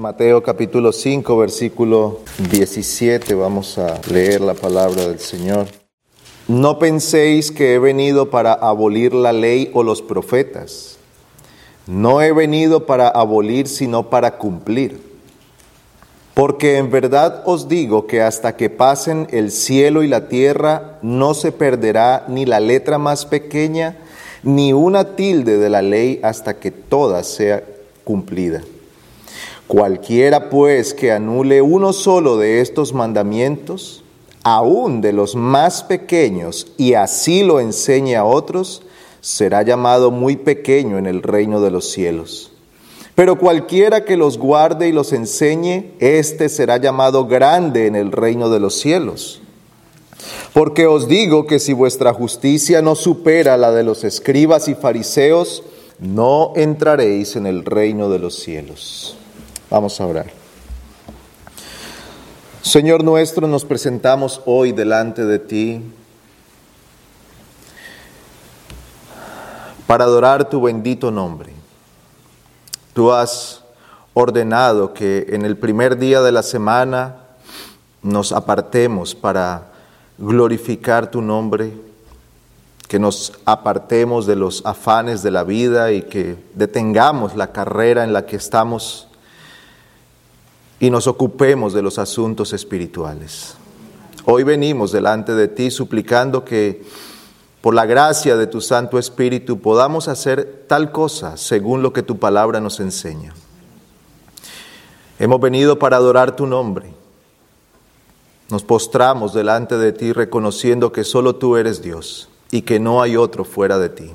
Mateo capítulo 5, versículo 17, vamos a leer la palabra del Señor. No penséis que he venido para abolir la ley o los profetas. No he venido para abolir, sino para cumplir. Porque en verdad os digo que hasta que pasen el cielo y la tierra, no se perderá ni la letra más pequeña, ni una tilde de la ley hasta que toda sea cumplida. Cualquiera pues que anule uno solo de estos mandamientos, aun de los más pequeños, y así lo enseñe a otros, será llamado muy pequeño en el reino de los cielos. Pero cualquiera que los guarde y los enseñe, éste será llamado grande en el reino de los cielos. Porque os digo que si vuestra justicia no supera la de los escribas y fariseos, no entraréis en el reino de los cielos. Vamos a orar. Señor nuestro, nos presentamos hoy delante de ti para adorar tu bendito nombre. Tú has ordenado que en el primer día de la semana nos apartemos para glorificar tu nombre, que nos apartemos de los afanes de la vida y que detengamos la carrera en la que estamos y nos ocupemos de los asuntos espirituales. Hoy venimos delante de ti suplicando que por la gracia de tu Santo Espíritu podamos hacer tal cosa según lo que tu palabra nos enseña. Hemos venido para adorar tu nombre. Nos postramos delante de ti reconociendo que solo tú eres Dios y que no hay otro fuera de ti.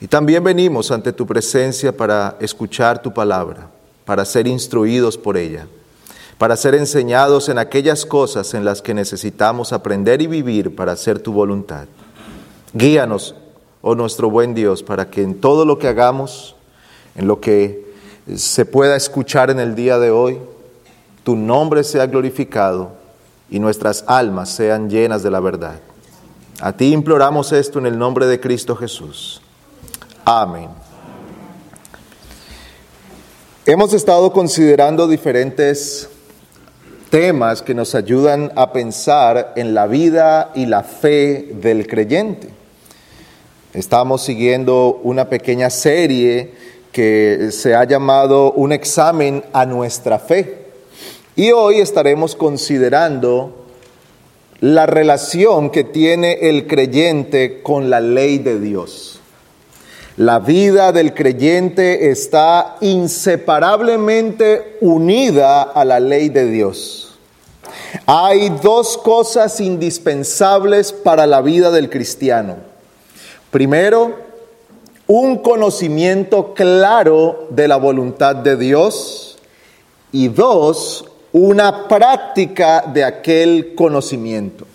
Y también venimos ante tu presencia para escuchar tu palabra para ser instruidos por ella, para ser enseñados en aquellas cosas en las que necesitamos aprender y vivir para hacer tu voluntad. Guíanos, oh nuestro buen Dios, para que en todo lo que hagamos, en lo que se pueda escuchar en el día de hoy, tu nombre sea glorificado y nuestras almas sean llenas de la verdad. A ti imploramos esto en el nombre de Cristo Jesús. Amén. Hemos estado considerando diferentes temas que nos ayudan a pensar en la vida y la fe del creyente. Estamos siguiendo una pequeña serie que se ha llamado Un examen a nuestra fe. Y hoy estaremos considerando la relación que tiene el creyente con la ley de Dios. La vida del creyente está inseparablemente unida a la ley de Dios. Hay dos cosas indispensables para la vida del cristiano. Primero, un conocimiento claro de la voluntad de Dios. Y dos, una práctica de aquel conocimiento.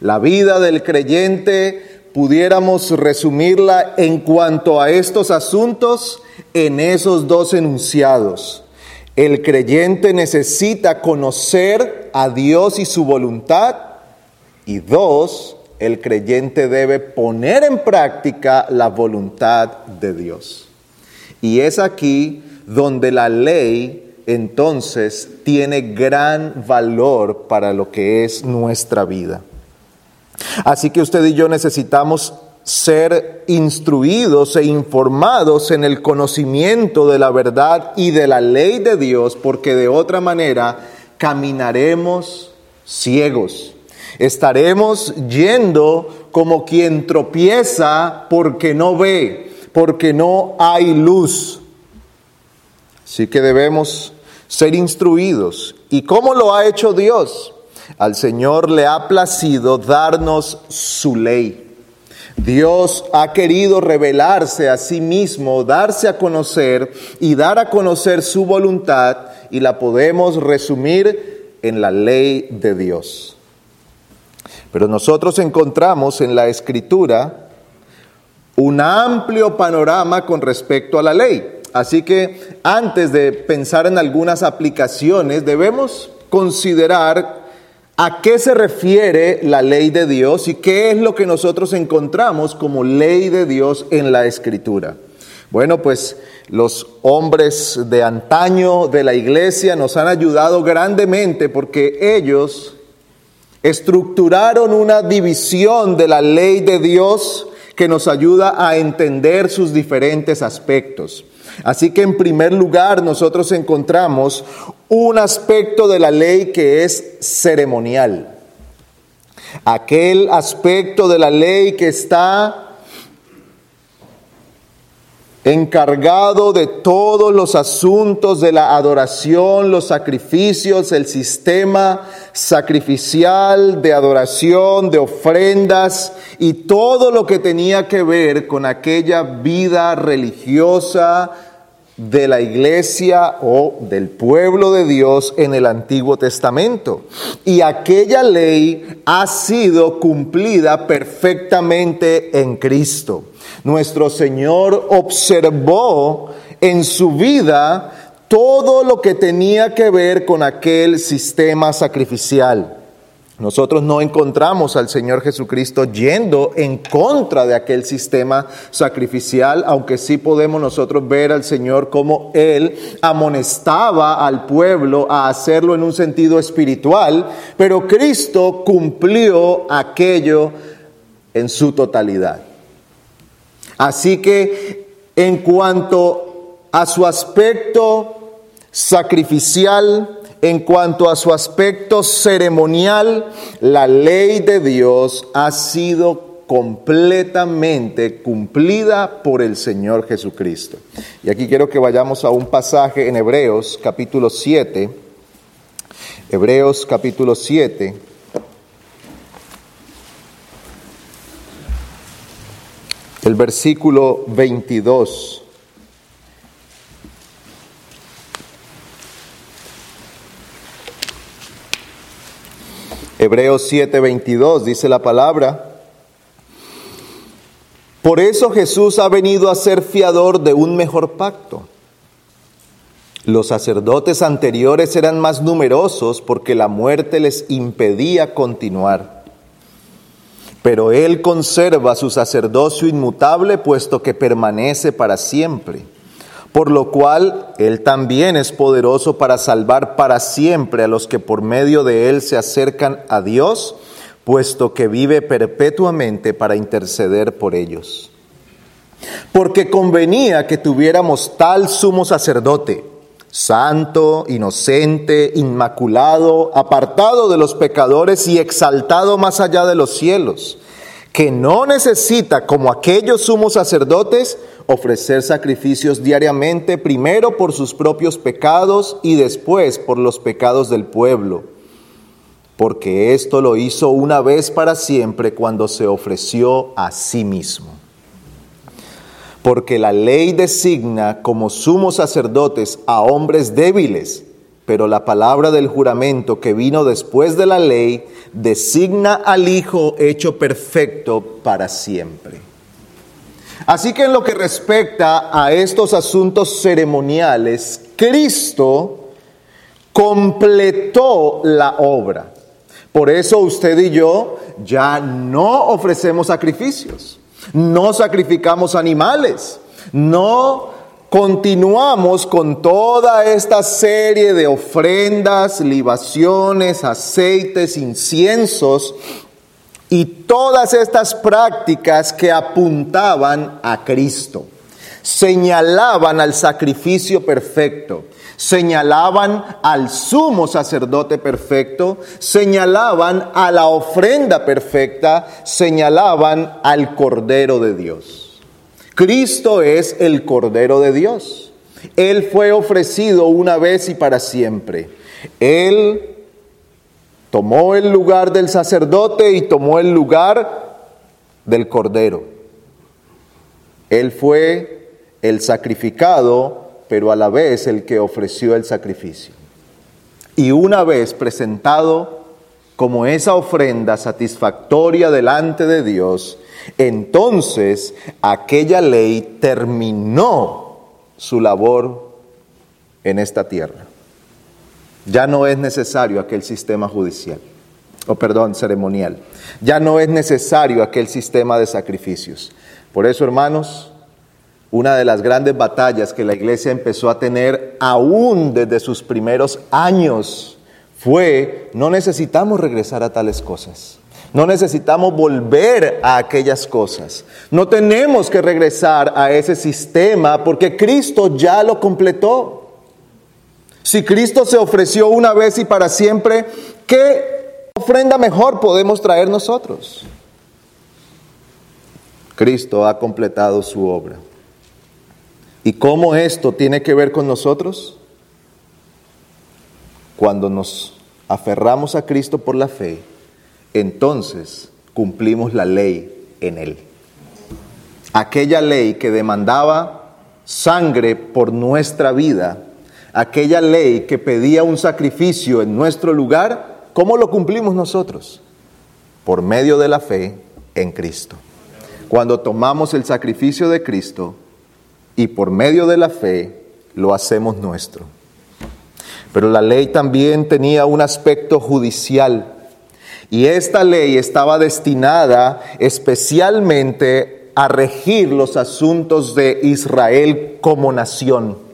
La vida del creyente pudiéramos resumirla en cuanto a estos asuntos en esos dos enunciados. El creyente necesita conocer a Dios y su voluntad. Y dos, el creyente debe poner en práctica la voluntad de Dios. Y es aquí donde la ley entonces tiene gran valor para lo que es nuestra vida. Así que usted y yo necesitamos ser instruidos e informados en el conocimiento de la verdad y de la ley de Dios, porque de otra manera caminaremos ciegos. Estaremos yendo como quien tropieza porque no ve, porque no hay luz. Así que debemos ser instruidos. ¿Y cómo lo ha hecho Dios? Al Señor le ha placido darnos su ley. Dios ha querido revelarse a sí mismo, darse a conocer y dar a conocer su voluntad y la podemos resumir en la ley de Dios. Pero nosotros encontramos en la escritura un amplio panorama con respecto a la ley. Así que antes de pensar en algunas aplicaciones debemos considerar ¿A qué se refiere la ley de Dios y qué es lo que nosotros encontramos como ley de Dios en la Escritura? Bueno, pues los hombres de antaño de la iglesia nos han ayudado grandemente porque ellos estructuraron una división de la ley de Dios que nos ayuda a entender sus diferentes aspectos. Así que en primer lugar nosotros encontramos un aspecto de la ley que es ceremonial. Aquel aspecto de la ley que está encargado de todos los asuntos de la adoración, los sacrificios, el sistema sacrificial de adoración, de ofrendas y todo lo que tenía que ver con aquella vida religiosa de la iglesia o del pueblo de Dios en el Antiguo Testamento. Y aquella ley ha sido cumplida perfectamente en Cristo. Nuestro Señor observó en su vida todo lo que tenía que ver con aquel sistema sacrificial. Nosotros no encontramos al Señor Jesucristo yendo en contra de aquel sistema sacrificial, aunque sí podemos nosotros ver al Señor como Él amonestaba al pueblo a hacerlo en un sentido espiritual, pero Cristo cumplió aquello en su totalidad. Así que en cuanto a su aspecto sacrificial, en cuanto a su aspecto ceremonial, la ley de Dios ha sido completamente cumplida por el Señor Jesucristo. Y aquí quiero que vayamos a un pasaje en Hebreos capítulo 7. Hebreos capítulo 7. El versículo 22. Hebreos 7:22 dice la palabra. Por eso Jesús ha venido a ser fiador de un mejor pacto. Los sacerdotes anteriores eran más numerosos porque la muerte les impedía continuar. Pero Él conserva su sacerdocio inmutable puesto que permanece para siempre por lo cual Él también es poderoso para salvar para siempre a los que por medio de Él se acercan a Dios, puesto que vive perpetuamente para interceder por ellos. Porque convenía que tuviéramos tal sumo sacerdote, santo, inocente, inmaculado, apartado de los pecadores y exaltado más allá de los cielos, que no necesita, como aquellos sumos sacerdotes, ofrecer sacrificios diariamente, primero por sus propios pecados y después por los pecados del pueblo, porque esto lo hizo una vez para siempre cuando se ofreció a sí mismo. Porque la ley designa como sumos sacerdotes a hombres débiles, pero la palabra del juramento que vino después de la ley designa al Hijo hecho perfecto para siempre. Así que en lo que respecta a estos asuntos ceremoniales, Cristo completó la obra. Por eso usted y yo ya no ofrecemos sacrificios, no sacrificamos animales, no continuamos con toda esta serie de ofrendas, libaciones, aceites, inciensos y todas estas prácticas que apuntaban a Cristo, señalaban al sacrificio perfecto, señalaban al sumo sacerdote perfecto, señalaban a la ofrenda perfecta, señalaban al Cordero de Dios. Cristo es el Cordero de Dios. Él fue ofrecido una vez y para siempre. Él Tomó el lugar del sacerdote y tomó el lugar del cordero. Él fue el sacrificado, pero a la vez el que ofreció el sacrificio. Y una vez presentado como esa ofrenda satisfactoria delante de Dios, entonces aquella ley terminó su labor en esta tierra. Ya no es necesario aquel sistema judicial, o perdón, ceremonial. Ya no es necesario aquel sistema de sacrificios. Por eso, hermanos, Una de las grandes batallas que la iglesia empezó a tener aún desde sus primeros años fue, no necesitamos regresar a tales cosas. No necesitamos volver a aquellas cosas. No tenemos que regresar a ese sistema porque Cristo ya lo completó. Si Cristo se ofreció una vez y para siempre, ¿qué ofrenda mejor podemos traer nosotros? Cristo ha completado su obra. ¿Y cómo esto tiene que ver con nosotros? Cuando nos aferramos a Cristo por la fe, entonces cumplimos la ley en Él. Aquella ley que demandaba sangre por nuestra vida, aquella ley que pedía un sacrificio en nuestro lugar, ¿cómo lo cumplimos nosotros? Por medio de la fe en Cristo. Cuando tomamos el sacrificio de Cristo, y por medio de la fe lo hacemos nuestro. Pero la ley también tenía un aspecto judicial y esta ley estaba destinada especialmente a regir los asuntos de Israel como nación.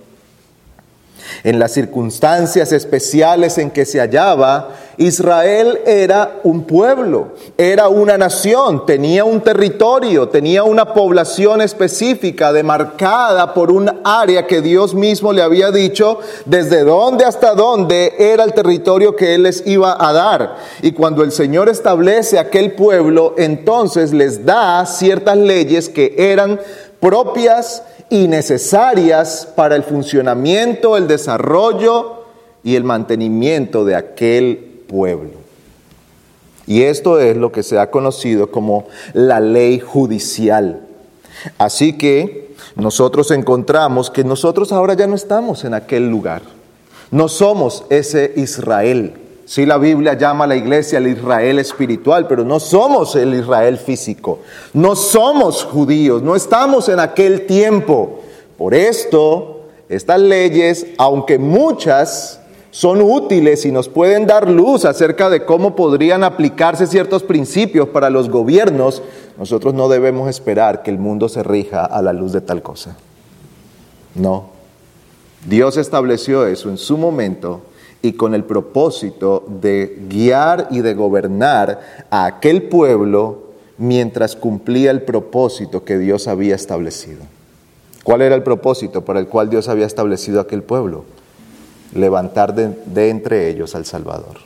En las circunstancias especiales en que se hallaba, Israel era un pueblo, era una nación, tenía un territorio, tenía una población específica demarcada por un área que Dios mismo le había dicho desde dónde hasta dónde era el territorio que Él les iba a dar. Y cuando el Señor establece aquel pueblo, entonces les da ciertas leyes que eran propias y necesarias para el funcionamiento, el desarrollo y el mantenimiento de aquel pueblo. Y esto es lo que se ha conocido como la ley judicial. Así que nosotros encontramos que nosotros ahora ya no estamos en aquel lugar. No somos ese Israel. Sí, la Biblia llama a la iglesia el Israel espiritual, pero no somos el Israel físico. No somos judíos, no estamos en aquel tiempo. Por esto, estas leyes, aunque muchas son útiles y nos pueden dar luz acerca de cómo podrían aplicarse ciertos principios para los gobiernos, nosotros no debemos esperar que el mundo se rija a la luz de tal cosa. No. Dios estableció eso en su momento y con el propósito de guiar y de gobernar a aquel pueblo mientras cumplía el propósito que Dios había establecido. ¿Cuál era el propósito para el cual Dios había establecido aquel pueblo? Levantar de, entre ellos al Salvador.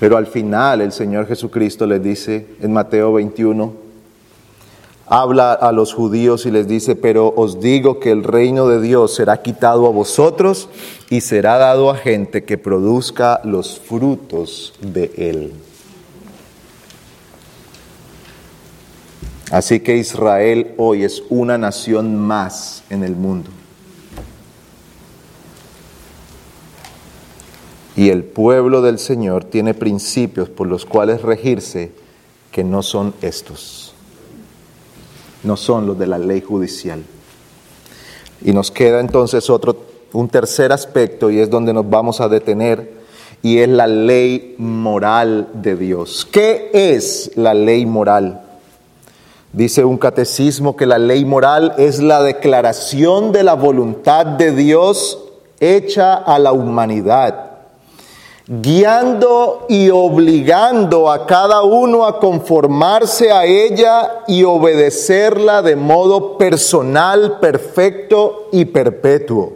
Pero al final el Señor Jesucristo les dice en Mateo 21, habla a los judíos y les dice, pero os digo que el reino de Dios será quitado a vosotros y será dado a gente que produzca los frutos de él. Así que Israel hoy es una nación más en el mundo. Y el pueblo del Señor tiene principios por los cuales regirse que no son estos no son los de la ley judicial. Y nos queda entonces otro, un tercer aspecto y es donde nos vamos a detener y es la ley moral de Dios. ¿Qué es la ley moral? Dice un catecismo que la ley moral es la declaración de la voluntad de Dios hecha a la humanidad guiando y obligando a cada uno a conformarse a ella y obedecerla de modo personal, perfecto y perpetuo.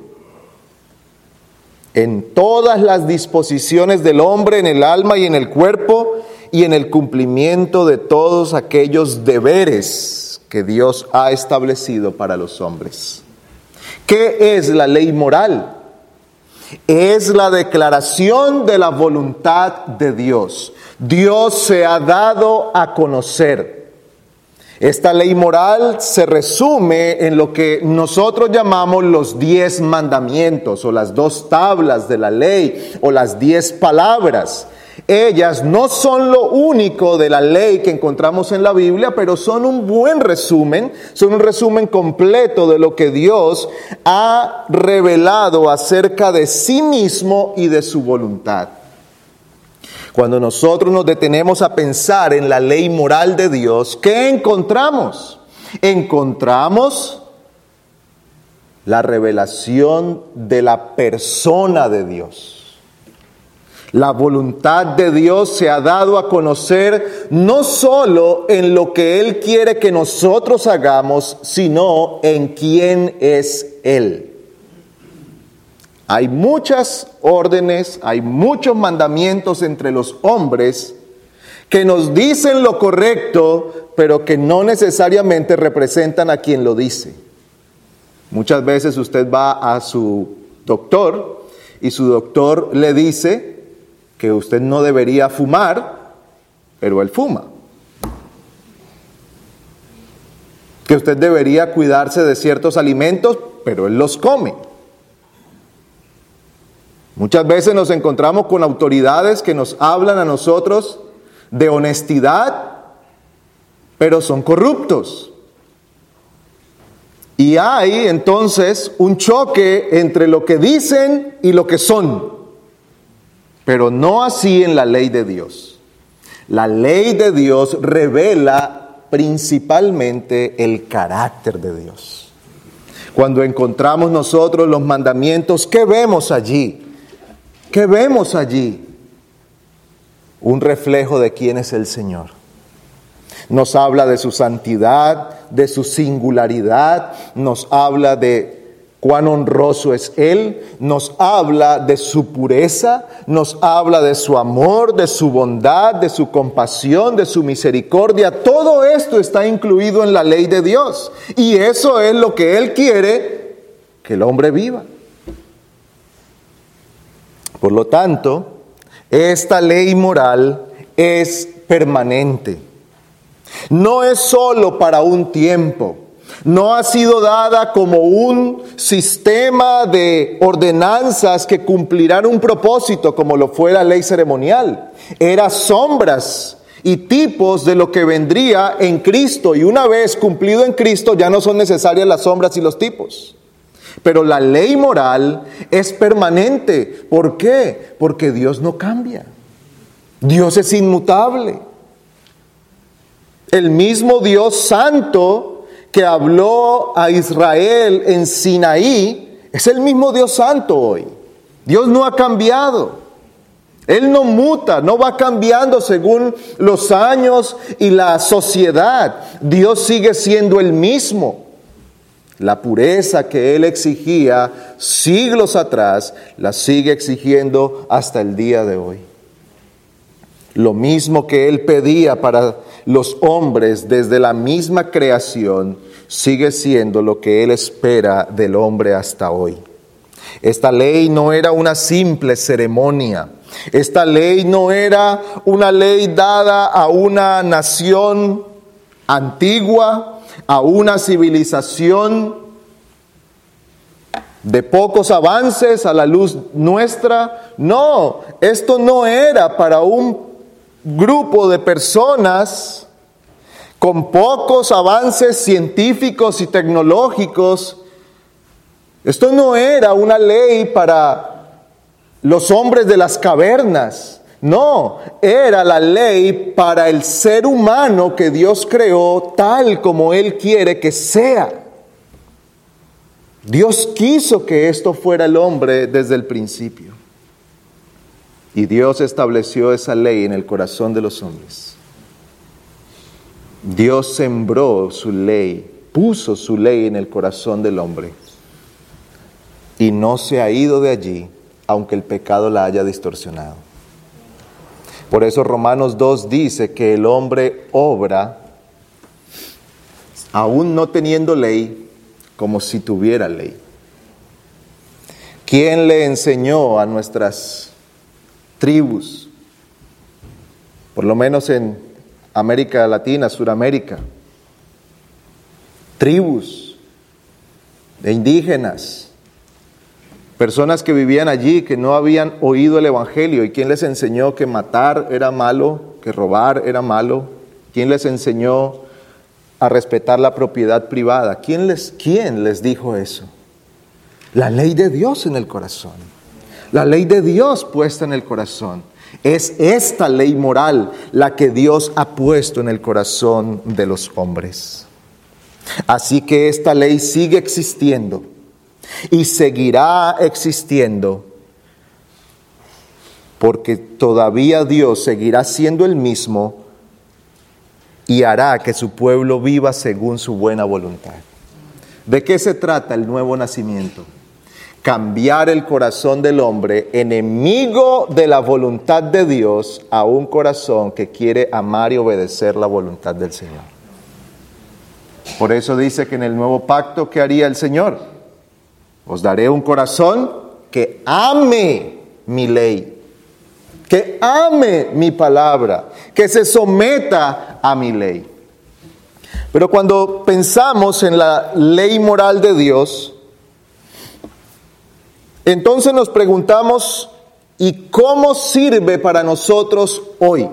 En todas las disposiciones del hombre, en el alma y en el cuerpo, y en el cumplimiento de todos aquellos deberes que Dios ha establecido para los hombres. ¿Qué es la ley moral? Es la declaración de la voluntad de Dios. Dios se ha dado a conocer. Esta ley moral se resume en lo que nosotros llamamos los diez mandamientos o las dos tablas de la ley o las diez palabras. Ellas no son lo único de la ley que encontramos en la Biblia, pero son un buen resumen, son un resumen completo de lo que Dios ha revelado acerca de sí mismo y de su voluntad. Cuando nosotros nos detenemos a pensar en la ley moral de Dios, ¿qué encontramos? encontramos la revelación de la persona de Dios. La voluntad de Dios se ha dado a conocer no solo en lo que Él quiere que nosotros hagamos, sino en quién es Él. Hay muchas órdenes, hay muchos mandamientos entre los hombres que nos dicen lo correcto, pero que no necesariamente representan a quien lo dice. Muchas veces usted va a su doctor y su doctor le dice que usted no debería fumar, pero él fuma. Que usted debería cuidarse de ciertos alimentos, pero él los come. Muchas veces nos encontramos con autoridades que nos hablan a nosotros de honestidad, pero son corruptos. Y hay entonces un choque entre lo que dicen y lo que son, pero no así en la ley de Dios. La ley de Dios revela principalmente el carácter de Dios. Cuando encontramos nosotros los mandamientos, ¿qué vemos allí? ¿Qué vemos allí? Un reflejo de quién es el Señor. Nos habla de su santidad, de su singularidad, nos habla de cuán honroso es Él, nos habla de su pureza, nos habla de su amor, de su bondad, de su compasión, de su misericordia. Todo esto está incluido en la ley de Dios. Y eso es lo que Él quiere que el hombre viva. Por lo tanto, esta ley moral es permanente. No es solo para un tiempo. No ha sido dada como un sistema de ordenanzas que cumplirán un propósito como lo fue la ley ceremonial. Era sombras y tipos de lo que vendría en Cristo. Y una vez cumplido en Cristo ya no son necesarias las sombras y los tipos. Pero la ley moral es permanente. ¿Por qué? Porque Dios no cambia. Dios es inmutable. El mismo Dios santo que habló a Israel en Sinaí es el mismo Dios santo hoy. Dios no ha cambiado. Él no muta, no va cambiando según los años y la sociedad. Dios sigue siendo el mismo. La pureza que Él exigía siglos atrás, la sigue exigiendo hasta el día de hoy. Lo mismo que Él pedía para los hombres desde la misma creación sigue siendo lo que Él espera del hombre hasta hoy. Esta ley no era una simple ceremonia. Esta ley no era una ley dada a una nación antigua, a una civilización de pocos avances a la luz nuestra. No, esto no era para un grupo de personas con pocos avances científicos y tecnológicos. Esto no era una ley para los hombres de las cavernas. No, era la ley para el ser humano que Dios creó tal como Él quiere que sea. Dios quiso que esto fuera el hombre desde el principio. Y Dios estableció esa ley en el corazón de los hombres. Dios sembró su ley, puso su ley en el corazón del hombre. Y no se ha ido de allí, aunque el pecado la haya distorsionado. Por eso Romanos 2 dice que el hombre obra, aún no teniendo ley, como si tuviera ley. ¿Quién le enseñó a nuestras tribus, por lo menos en América Latina, Suramérica, tribus de indígenas, personas que vivían allí, que no habían oído el Evangelio. ¿Y quién les enseñó que matar era malo, que robar era malo? ¿Quién les enseñó a respetar la propiedad privada? ¿Quién les, quién les dijo eso? La ley de Dios en el corazón. La ley de Dios puesta en el corazón. Es esta ley moral la que Dios ha puesto en el corazón de los hombres. Así que esta ley sigue existiendo y seguirá existiendo porque todavía Dios seguirá siendo el mismo y hará que su pueblo viva según su buena voluntad. ¿De qué se trata el nuevo nacimiento? Cambiar el corazón del hombre, enemigo de la voluntad de Dios, a un corazón que quiere amar y obedecer la voluntad del Señor. Por eso dice que en el nuevo pacto, ¿qué haría el Señor? Os daré un corazón que ame mi ley que ame mi palabra, que se someta a mi ley. Pero cuando pensamos en la ley moral de Dios, entonces nos preguntamos, ¿y cómo sirve para nosotros hoy?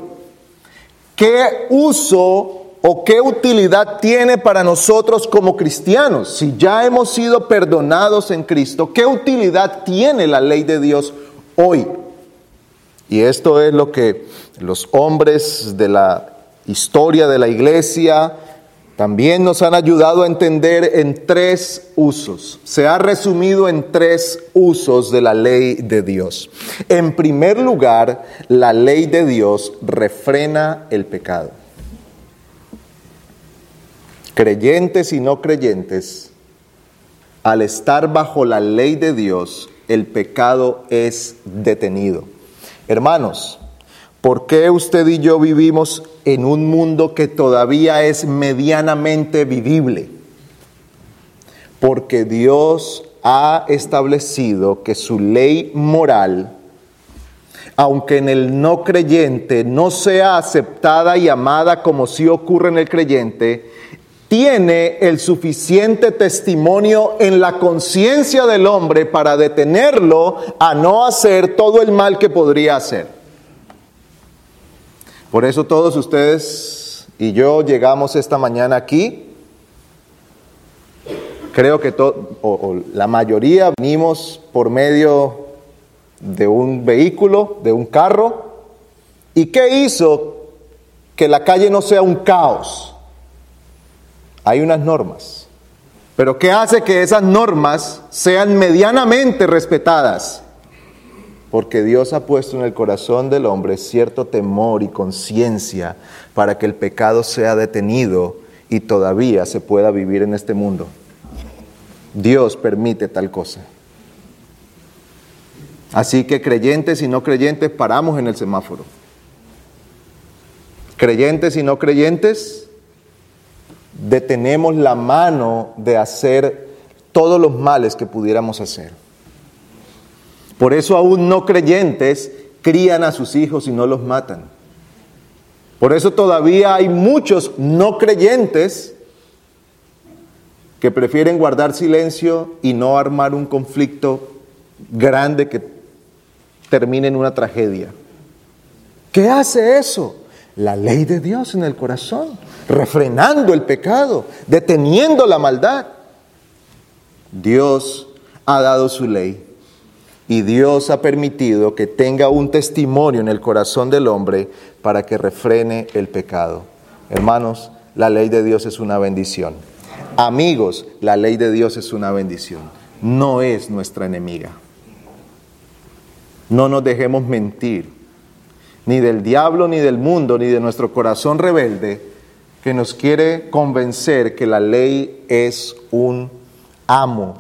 ¿Qué uso o qué utilidad tiene para nosotros como cristianos? Si ya hemos sido perdonados en Cristo, ¿qué utilidad tiene la ley de Dios hoy? Y esto es lo que los hombres de la historia de la iglesia también nos han ayudado a entender en tres usos. Se ha resumido en tres usos de la ley de Dios. En primer lugar, la ley de Dios refrena el pecado. Creyentes y no creyentes, al estar bajo la ley de Dios, el pecado es detenido. Hermanos, ¿por qué usted y yo vivimos en un mundo que todavía es medianamente vivible? Porque Dios ha establecido que su ley moral, aunque en el no creyente no sea aceptada y amada como sí ocurre en el creyente, tiene el suficiente testimonio en la conciencia del hombre para detenerlo a no hacer todo el mal que podría hacer. Por eso todos ustedes y yo llegamos esta mañana aquí. Creo que la mayoría venimos por medio de un vehículo, de un carro. ¿Y qué hizo que la calle no sea un caos? hay unas normas. Pero ¿qué hace que esas normas sean medianamente respetadas? Porque Dios ha puesto en el corazón del hombre cierto temor y conciencia para que el pecado sea detenido y todavía se pueda vivir en este mundo. Dios permite tal cosa. Así que creyentes y no creyentes paramos en el semáforo. Creyentes y no creyentes detenemos la mano de hacer todos los males que pudiéramos hacer. Por eso aún no creyentes crían a sus hijos y no los matan. Por eso todavía hay muchos no creyentes que prefieren guardar silencio y no armar un conflicto grande que termine en una tragedia. ¿Qué hace eso? La ley de Dios en el corazón refrenando el pecado, deteniendo la maldad. Dios ha dado su ley y Dios ha permitido que tenga un testimonio en el corazón del hombre para que refrene el pecado. Hermanos, la ley de Dios es una bendición. Amigos, la ley de Dios es una bendición. No es nuestra enemiga. No nos dejemos mentir, ni del diablo, ni del mundo, ni de nuestro corazón rebelde que nos quiere convencer que la ley es un amo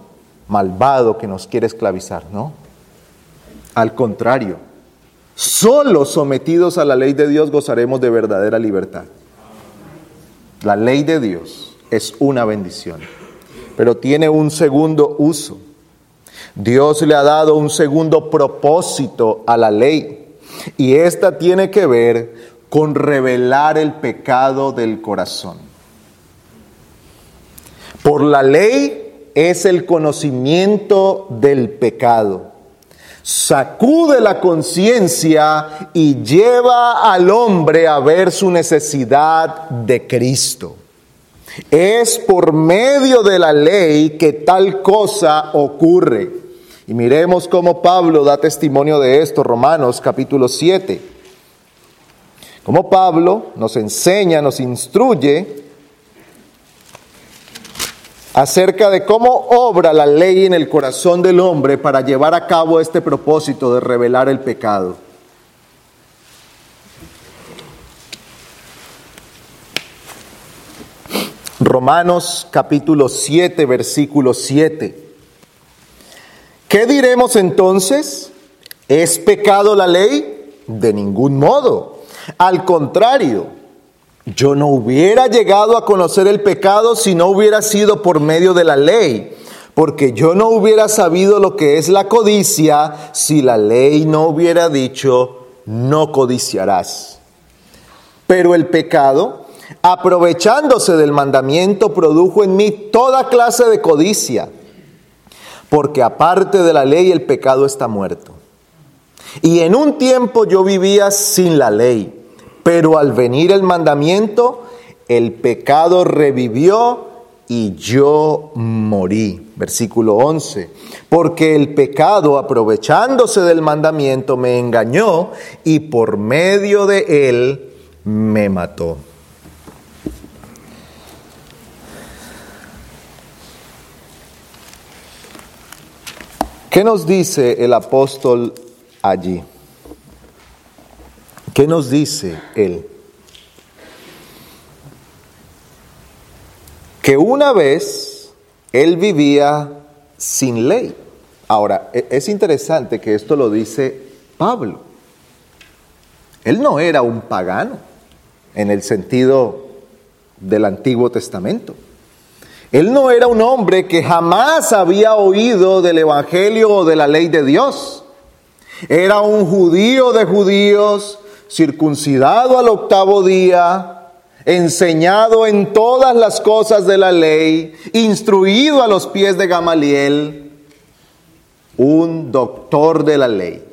malvado que nos quiere esclavizar, ¿no? Al contrario, solo sometidos a la ley de Dios gozaremos de verdadera libertad. La ley de Dios es una bendición, pero tiene un segundo uso. Dios le ha dado un segundo propósito a la ley y esta tiene que ver con revelar el pecado del corazón. Por la ley es el conocimiento del pecado. Sacude la conciencia y lleva al hombre a ver su necesidad de Cristo. Es por medio de la ley que tal cosa ocurre. Y miremos cómo Pablo da testimonio de esto, Romanos capítulo 7. Como Pablo nos enseña, nos instruye acerca de cómo obra la ley en el corazón del hombre para llevar a cabo este propósito de revelar el pecado. Romanos capítulo 7, versículo 7. ¿Qué diremos entonces? ¿Es pecado la ley? De ningún modo. Al contrario, yo no hubiera llegado a conocer el pecado si no hubiera sido por medio de la ley, porque yo no hubiera sabido lo que es la codicia si la ley no hubiera dicho, no codiciarás. Pero el pecado, aprovechándose del mandamiento, produjo en mí toda clase de codicia, porque aparte de la ley el pecado está muerto. Y en un tiempo yo vivía sin la ley pero al venir el mandamiento, el pecado revivió y yo morí. Versículo 11. Porque el pecado, aprovechándose del mandamiento, me engañó y por medio de él me mató. ¿Qué nos dice el apóstol allí? ¿Qué nos dice él? Que una vez él vivía sin ley. Ahora, e-, es interesante que esto lo dice Pablo. Él no era un pagano en el sentido del Antiguo Testamento. Él no era un hombre que jamás había oído del Evangelio o de la ley de Dios. Era un judío de judíos, circuncidado al octavo día, enseñado en todas las cosas de la ley, instruido a los pies de Gamaliel, un doctor de la ley,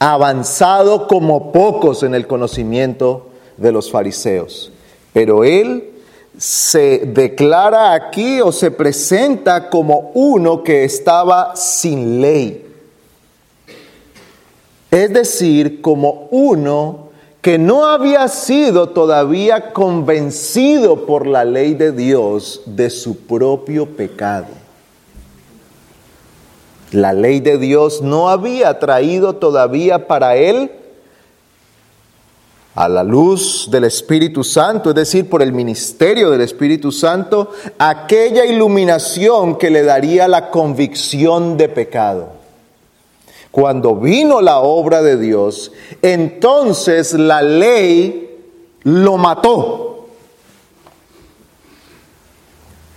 avanzado como pocos en el conocimiento de los fariseos. Pero él se declara aquí o se presenta como uno que estaba sin ley es decir, como uno que no había sido todavía convencido por la ley de Dios de su propio pecado. La ley de Dios no había traído todavía para él a la luz del Espíritu Santo, es decir, por el ministerio del Espíritu Santo, aquella iluminación que le daría la convicción de pecado cuando vino la obra de Dios, entonces la ley lo mató.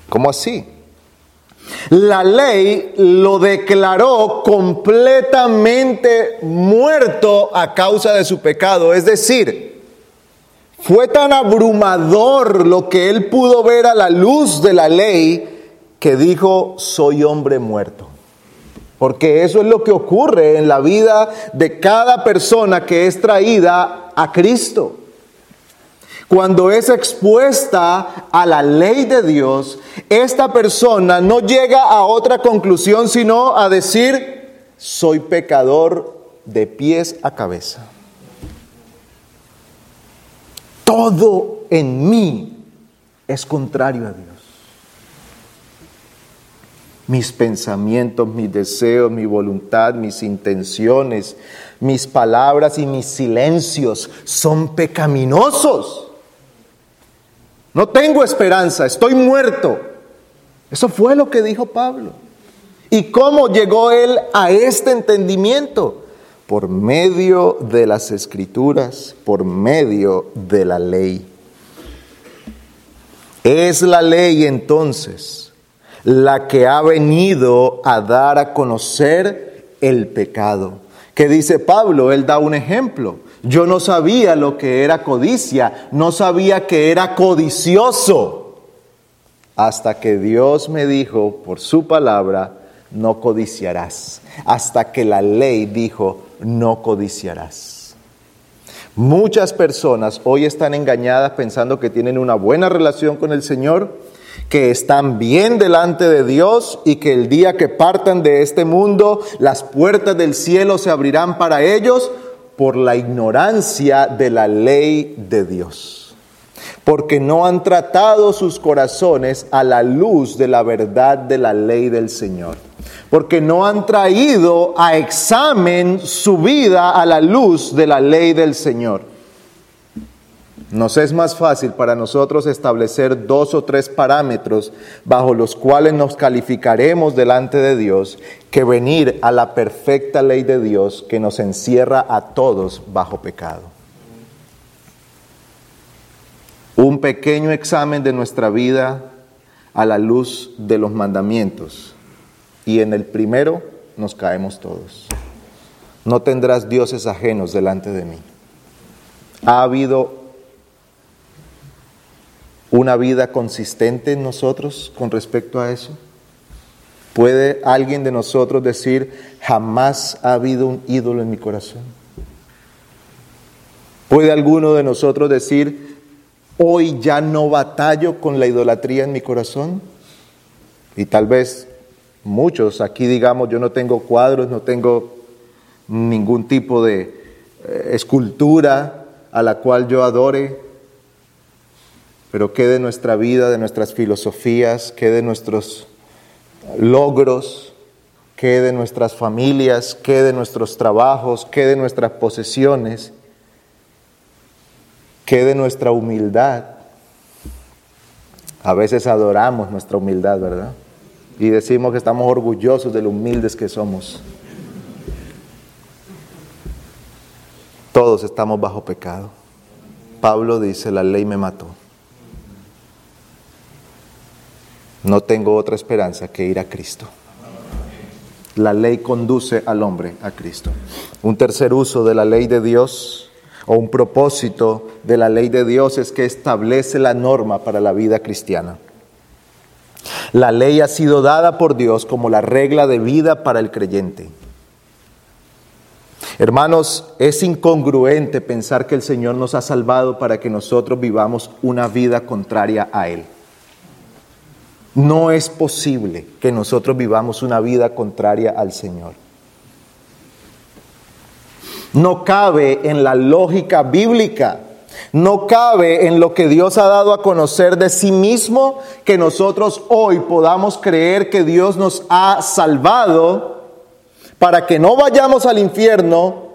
¿Cómo así? La ley lo declaró completamente muerto a causa de su pecado. Es decir, fue tan abrumador lo que él pudo ver a la luz de la ley que dijo, soy hombre muerto. Porque eso es lo que ocurre en la vida de cada persona que es traída a Cristo. Cuando es expuesta a la ley de Dios, esta persona no llega a otra conclusión sino a decir, soy pecador de pies a cabeza. Todo en mí es contrario a Dios mis pensamientos, mis deseos, mi voluntad, mis intenciones, mis palabras y mis silencios son pecaminosos. No tengo esperanza, estoy muerto. Eso fue lo que dijo Pablo. ¿Y cómo llegó él a este entendimiento? Por medio de las escrituras, por medio de la ley. Es la ley entonces la que ha venido a dar a conocer el pecado. Que dice Pablo, él da un ejemplo. Yo no sabía lo que era codicia, no sabía que era codicioso, hasta que Dios me dijo por su palabra, no codiciarás, hasta que la ley dijo, no codiciarás. Muchas personas hoy están engañadas pensando que tienen una buena relación con el Señor, que están bien delante de Dios y que el día que partan de este mundo, las puertas del cielo se abrirán para ellos por la ignorancia de la ley de Dios. porque no han tratado sus corazones a la luz de la verdad de la ley del Señor, porque no han traído a examen su vida a la luz de la ley del Señor. Nos es más fácil para nosotros establecer dos o tres parámetros bajo los cuales nos calificaremos delante de Dios que venir a la perfecta ley de Dios que nos encierra a todos bajo pecado. Un pequeño examen de nuestra vida a la luz de los mandamientos. Y en el primero nos caemos todos. No tendrás dioses ajenos delante de mí. Ha habido una vida consistente en nosotros con respecto a eso? ¿Puede alguien de nosotros decir, jamás ha habido un ídolo en mi corazón? ¿Puede alguno de nosotros decir, hoy ya no batallo con la idolatría en mi corazón? Y tal vez muchos aquí digamos, yo no tengo cuadros, no tengo ningún tipo de eh, escultura a la cual yo adore, pero qué de nuestra vida, de nuestras filosofías, qué de nuestros logros, qué de nuestras familias, qué de nuestros trabajos, qué de nuestras posesiones, qué de nuestra humildad. A veces adoramos nuestra humildad, ¿verdad? Y decimos que estamos orgullosos de lo humildes que somos. Todos estamos bajo pecado. Pablo dice, la ley me mató. No tengo otra esperanza que ir a Cristo. La ley conduce al hombre a Cristo. Un tercer uso de la ley de Dios o un propósito de la ley de Dios es que establece la norma para la vida cristiana. La ley ha sido dada por Dios como la regla de vida para el creyente. Hermanos, es incongruente pensar que el Señor nos ha salvado para que nosotros vivamos una vida contraria a Él. No es posible que nosotros vivamos una vida contraria al Señor. No cabe en la lógica bíblica, no cabe en lo que Dios ha dado a conocer de sí mismo que nosotros hoy podamos creer que Dios nos ha salvado para que no vayamos al infierno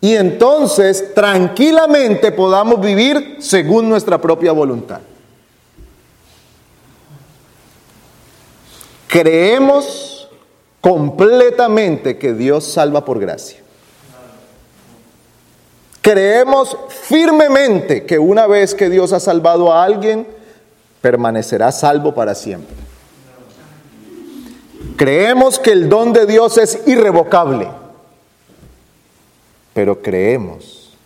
y entonces tranquilamente podamos vivir según nuestra propia voluntad. Creemos completamente que Dios salva por gracia. Creemos firmemente que una vez que Dios ha salvado a alguien, permanecerá salvo para siempre. Creemos que el don de Dios es irrevocable, pero creemos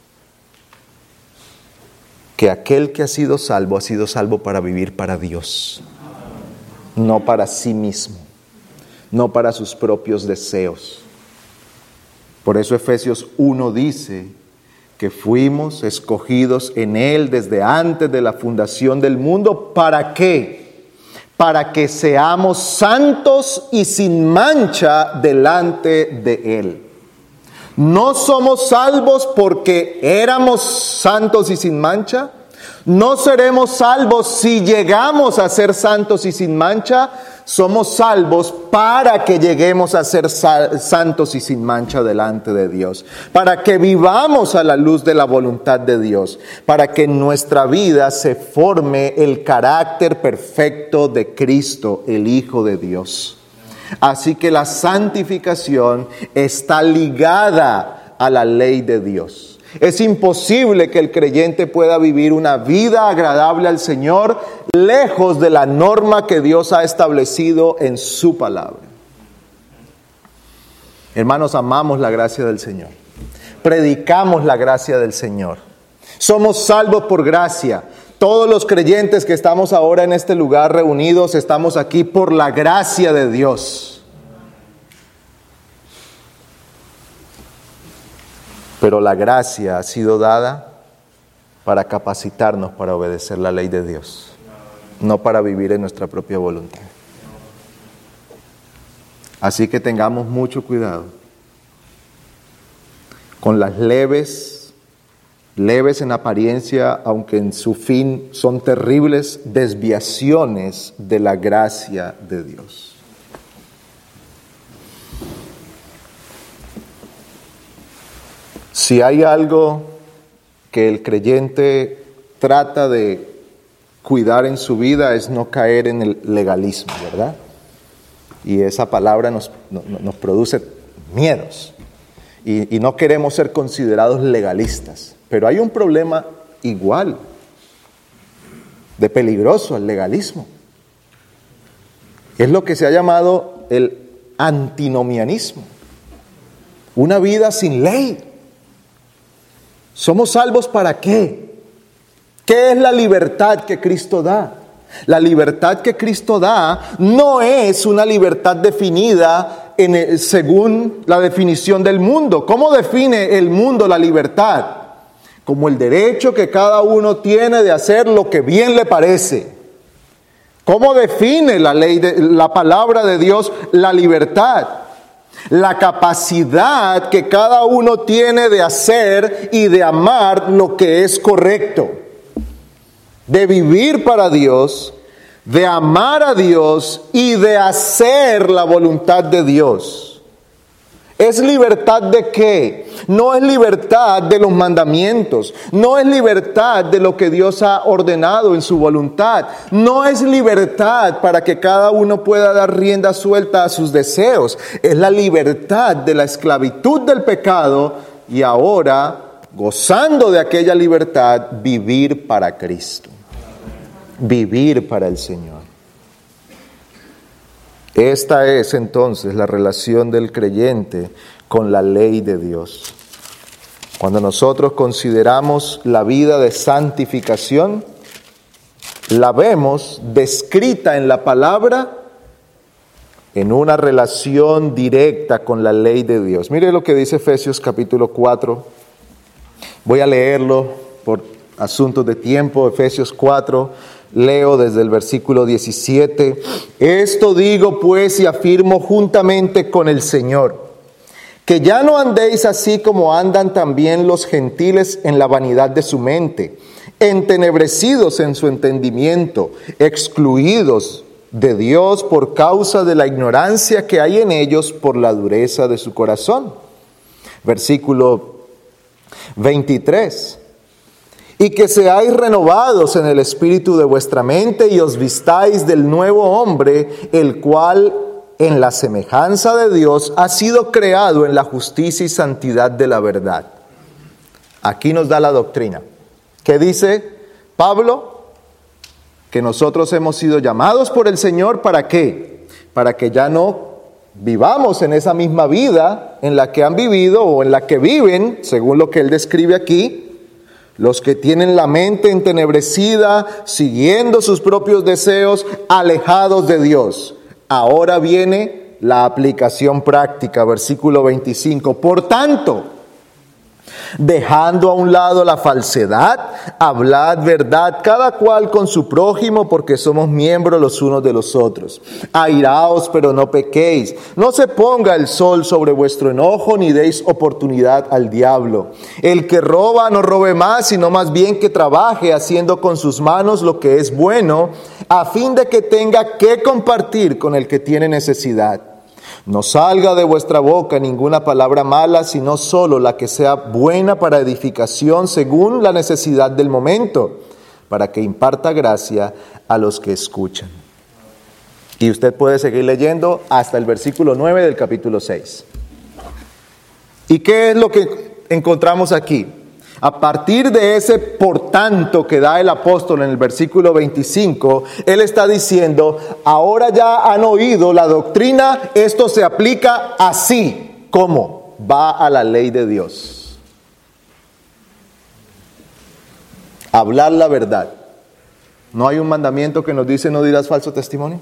que aquel que ha sido salvo ha sido salvo para vivir para Dios no para sí mismo, no para sus propios deseos. Por eso Efesios 1 dice que fuimos escogidos en Él desde antes de la fundación del mundo. ¿Para qué? Para que seamos santos y sin mancha delante de Él. No somos salvos porque éramos santos y sin mancha, no seremos salvos si llegamos a ser santos y sin mancha, somos salvos para que lleguemos a ser santos y sin mancha delante de Dios, para que vivamos a la luz de la voluntad de Dios, para que en nuestra vida se forme el carácter perfecto de Cristo, el Hijo de Dios. Así que la santificación está ligada a la ley de Dios. Es imposible que el creyente pueda vivir una vida agradable al Señor lejos de la norma que Dios ha establecido en su palabra. Hermanos, amamos la gracia del Señor. Predicamos la gracia del Señor. Somos salvos por gracia. Todos los creyentes que estamos ahora en este lugar reunidos estamos aquí por la gracia de Dios. Pero la gracia ha sido dada para capacitarnos para obedecer la ley de Dios, no para vivir en nuestra propia voluntad. Así que tengamos mucho cuidado con las leves leves en apariencia, aunque en su fin son terribles desviaciones de la gracia de Dios. Si hay algo que el creyente trata de cuidar en su vida es no caer en el legalismo, ¿verdad? Y esa palabra nos, nos produce miedos. Y, y no queremos ser considerados legalistas. Pero hay un problema igual de peligroso el legalismo. Es lo que se ha llamado el antinomianismo. Una vida sin ley. ¿Somos salvos para qué? ¿Qué es la libertad que Cristo da? La libertad que Cristo da no es una libertad definida según la definición del mundo. ¿Cómo define el mundo la libertad? Como el derecho que cada uno tiene de hacer lo que bien le parece. ¿Cómo define la ley de la palabra de Dios la libertad? La capacidad que cada uno tiene de hacer y de amar lo que es correcto de vivir para Dios, de amar a Dios y de hacer la voluntad de Dios. ¿Es libertad de qué? No es libertad de los mandamientos, no es libertad de lo que Dios ha ordenado en su voluntad, no es libertad para que cada uno pueda dar rienda suelta a sus deseos, es la libertad de la esclavitud del pecado y ahora, gozando de aquella libertad, vivir para Cristo vivir para el Señor. Esta es entonces la relación del creyente con la ley de Dios. Cuando nosotros consideramos la vida de santificación, la vemos descrita en la palabra en una relación directa con la ley de Dios. Mire lo que dice Efesios capítulo 4. Voy a leerlo por asuntos de tiempo, Efesios 4, Leo desde el versículo 17. Esto digo pues y afirmo juntamente con el Señor, que ya no andéis así como andan también los gentiles en la vanidad de su mente, entenebrecidos en su entendimiento, excluidos de Dios por causa de la ignorancia que hay en ellos por la dureza de su corazón. Versículo 23 y que seáis renovados en el espíritu de vuestra mente y os vistáis del nuevo hombre, el cual en la semejanza de Dios ha sido creado en la justicia y santidad de la verdad. Aquí nos da la doctrina. ¿Qué dice Pablo? Que nosotros hemos sido llamados por el Señor para qué? Para que ya no vivamos en esa misma vida en la que han vivido o en la que viven, según lo que él describe aquí, los que tienen la mente entenebrecida, siguiendo sus propios deseos, alejados de Dios. Ahora viene la aplicación práctica, versículo 25. Por tanto, Dejando a un lado la falsedad, hablad verdad cada cual con su prójimo porque somos miembros los unos de los otros. Airaos pero no pequéis. No se ponga el sol sobre vuestro enojo ni deis oportunidad al diablo. El que roba no robe más, sino más bien que trabaje haciendo con sus manos lo que es bueno, a fin de que tenga que compartir con el que tiene necesidad. No salga de vuestra boca ninguna palabra mala, sino solo la que sea buena para edificación según la necesidad del momento, para que imparta gracia a los que escuchan. Y usted puede seguir leyendo hasta el versículo 9 del capítulo 6. ¿Y qué es lo que encontramos aquí? A partir de ese por tanto que da el apóstol en el versículo 25, él está diciendo, ahora ya han oído la doctrina, esto se aplica así como va a la ley de Dios. Hablar la verdad. ¿No hay un mandamiento que nos dice no dirás falso testimonio?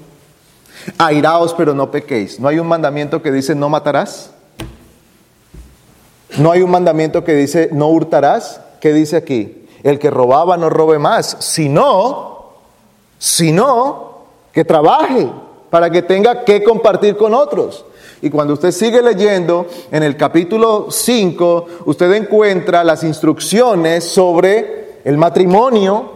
Airaos pero no pequéis. ¿No hay un mandamiento que dice no matarás? No hay un mandamiento que dice no hurtarás. ¿Qué dice aquí? El que robaba no robe más, sino, sino que trabaje para que tenga que compartir con otros. Y cuando usted sigue leyendo, en el capítulo 5, usted encuentra las instrucciones sobre el matrimonio,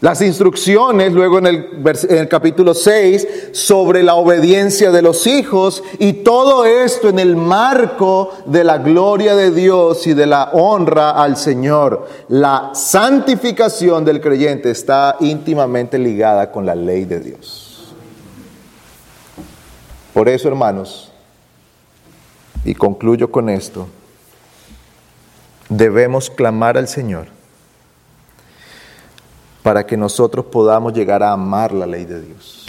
las instrucciones luego en el, capítulo 6 sobre la obediencia de los hijos y todo esto en el marco de la gloria de Dios y de la honra al Señor. La santificación del creyente está íntimamente ligada con la ley de Dios. Por eso, hermanos, y concluyo con esto, debemos clamar al Señor para que nosotros podamos llegar a amar la ley de Dios.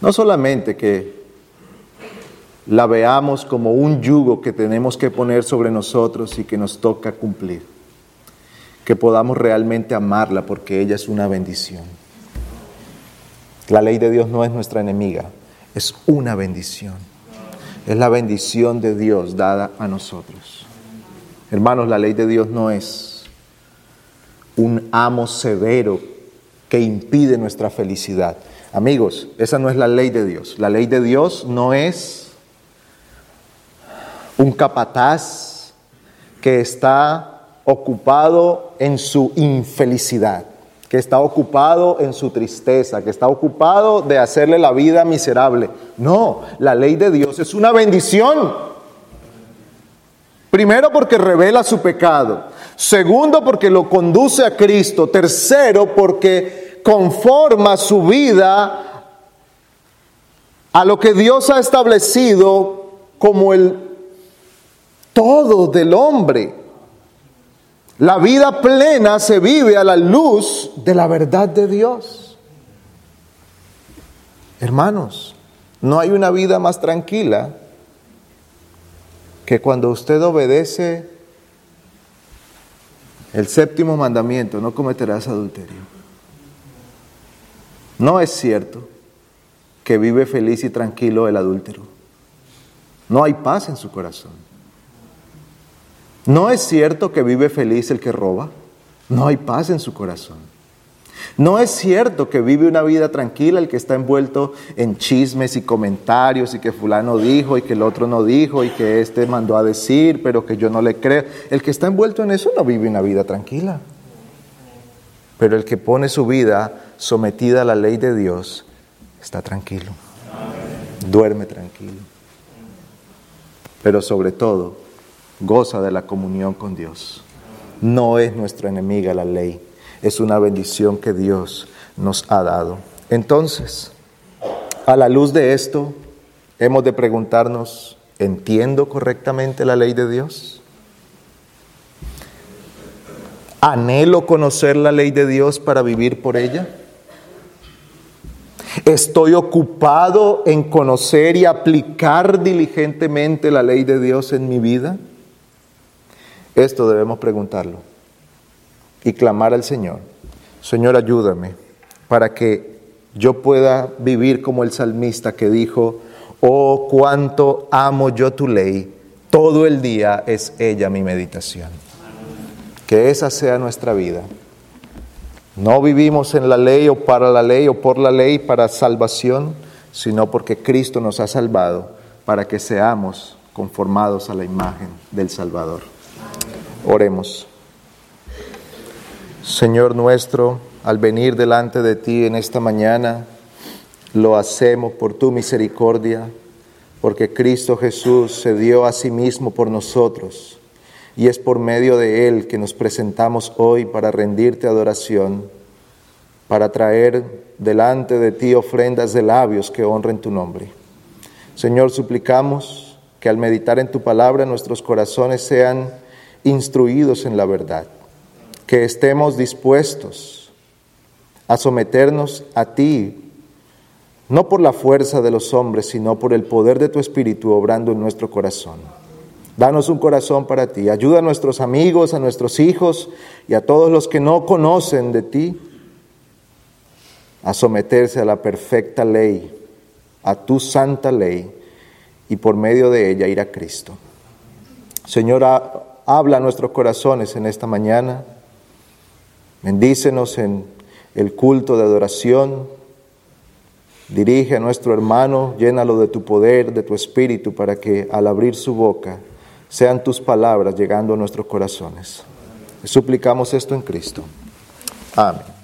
No solamente que la veamos como un yugo que tenemos que poner sobre nosotros y que nos toca cumplir, que podamos realmente amarla porque ella es una bendición. La ley de Dios no es nuestra enemiga, es una bendición. Es la bendición de Dios dada a nosotros. Hermanos, la ley de Dios no es un amo severo que impide nuestra felicidad. Amigos, esa no es la ley de Dios. La ley de Dios no es un capataz que está ocupado en su infelicidad que está ocupado en su tristeza, que está ocupado de hacerle la vida miserable. No, la ley de Dios es una bendición. Primero porque revela su pecado. Segundo porque lo conduce a Cristo. Tercero porque conforma su vida a lo que Dios ha establecido como el todo del hombre. La vida plena se vive a la luz de la verdad de Dios. Hermanos, no hay una vida más tranquila que cuando usted obedece el séptimo mandamiento, no cometerás adulterio. No es cierto que vive feliz y tranquilo el adúltero. No hay paz en su corazón. ¿No es cierto que vive feliz el que roba? No hay paz en su corazón. No es cierto que vive una vida tranquila el que está envuelto en chismes y comentarios y que fulano dijo y que el otro no dijo y que este mandó a decir, pero que yo no le creo. El que está envuelto en eso no vive una vida tranquila. Pero el que pone su vida sometida a la ley de Dios está tranquilo. Duerme tranquilo. Pero sobre todo, goza de la comunión con Dios. No es nuestra enemiga la ley, es una bendición que Dios nos ha dado. Entonces, a la luz de esto, hemos de preguntarnos, ¿entiendo correctamente la ley de Dios? ¿Anhelo conocer la ley de Dios para vivir por ella? ¿Estoy ocupado en conocer y aplicar diligentemente la ley de Dios en mi vida? Esto debemos preguntarlo y clamar al Señor. Señor, ayúdame para que yo pueda vivir como el salmista que dijo, oh, cuánto amo yo tu ley, todo el día es ella mi meditación. Que esa sea nuestra vida. No vivimos en la ley o para la ley o por la ley para salvación, sino porque Cristo nos ha salvado para que seamos conformados a la imagen del Salvador. Oremos. Señor nuestro, al venir delante de ti en esta mañana, lo hacemos por tu misericordia, porque Cristo Jesús se dio a sí mismo por nosotros, y es por medio de Él que nos presentamos hoy para rendirte adoración, para traer delante de ti ofrendas de labios que honren tu nombre. Señor, suplicamos que al meditar en tu palabra nuestros corazones sean instruidos en la verdad, que estemos dispuestos a someternos a ti, no por la fuerza de los hombres, sino por el poder de tu Espíritu obrando en nuestro corazón. Danos un corazón para ti. Ayuda a nuestros amigos, a nuestros hijos y a todos los que no conocen de ti a someterse a la perfecta ley, a tu santa ley, y por medio de ella ir a Cristo. Señora, habla a nuestros corazones en esta mañana. Bendícenos en el culto de adoración. Dirige a nuestro hermano, llénalo de tu poder, de tu espíritu, para que al abrir su boca sean tus palabras llegando a nuestros corazones. Suplicamos esto en Cristo. Amén.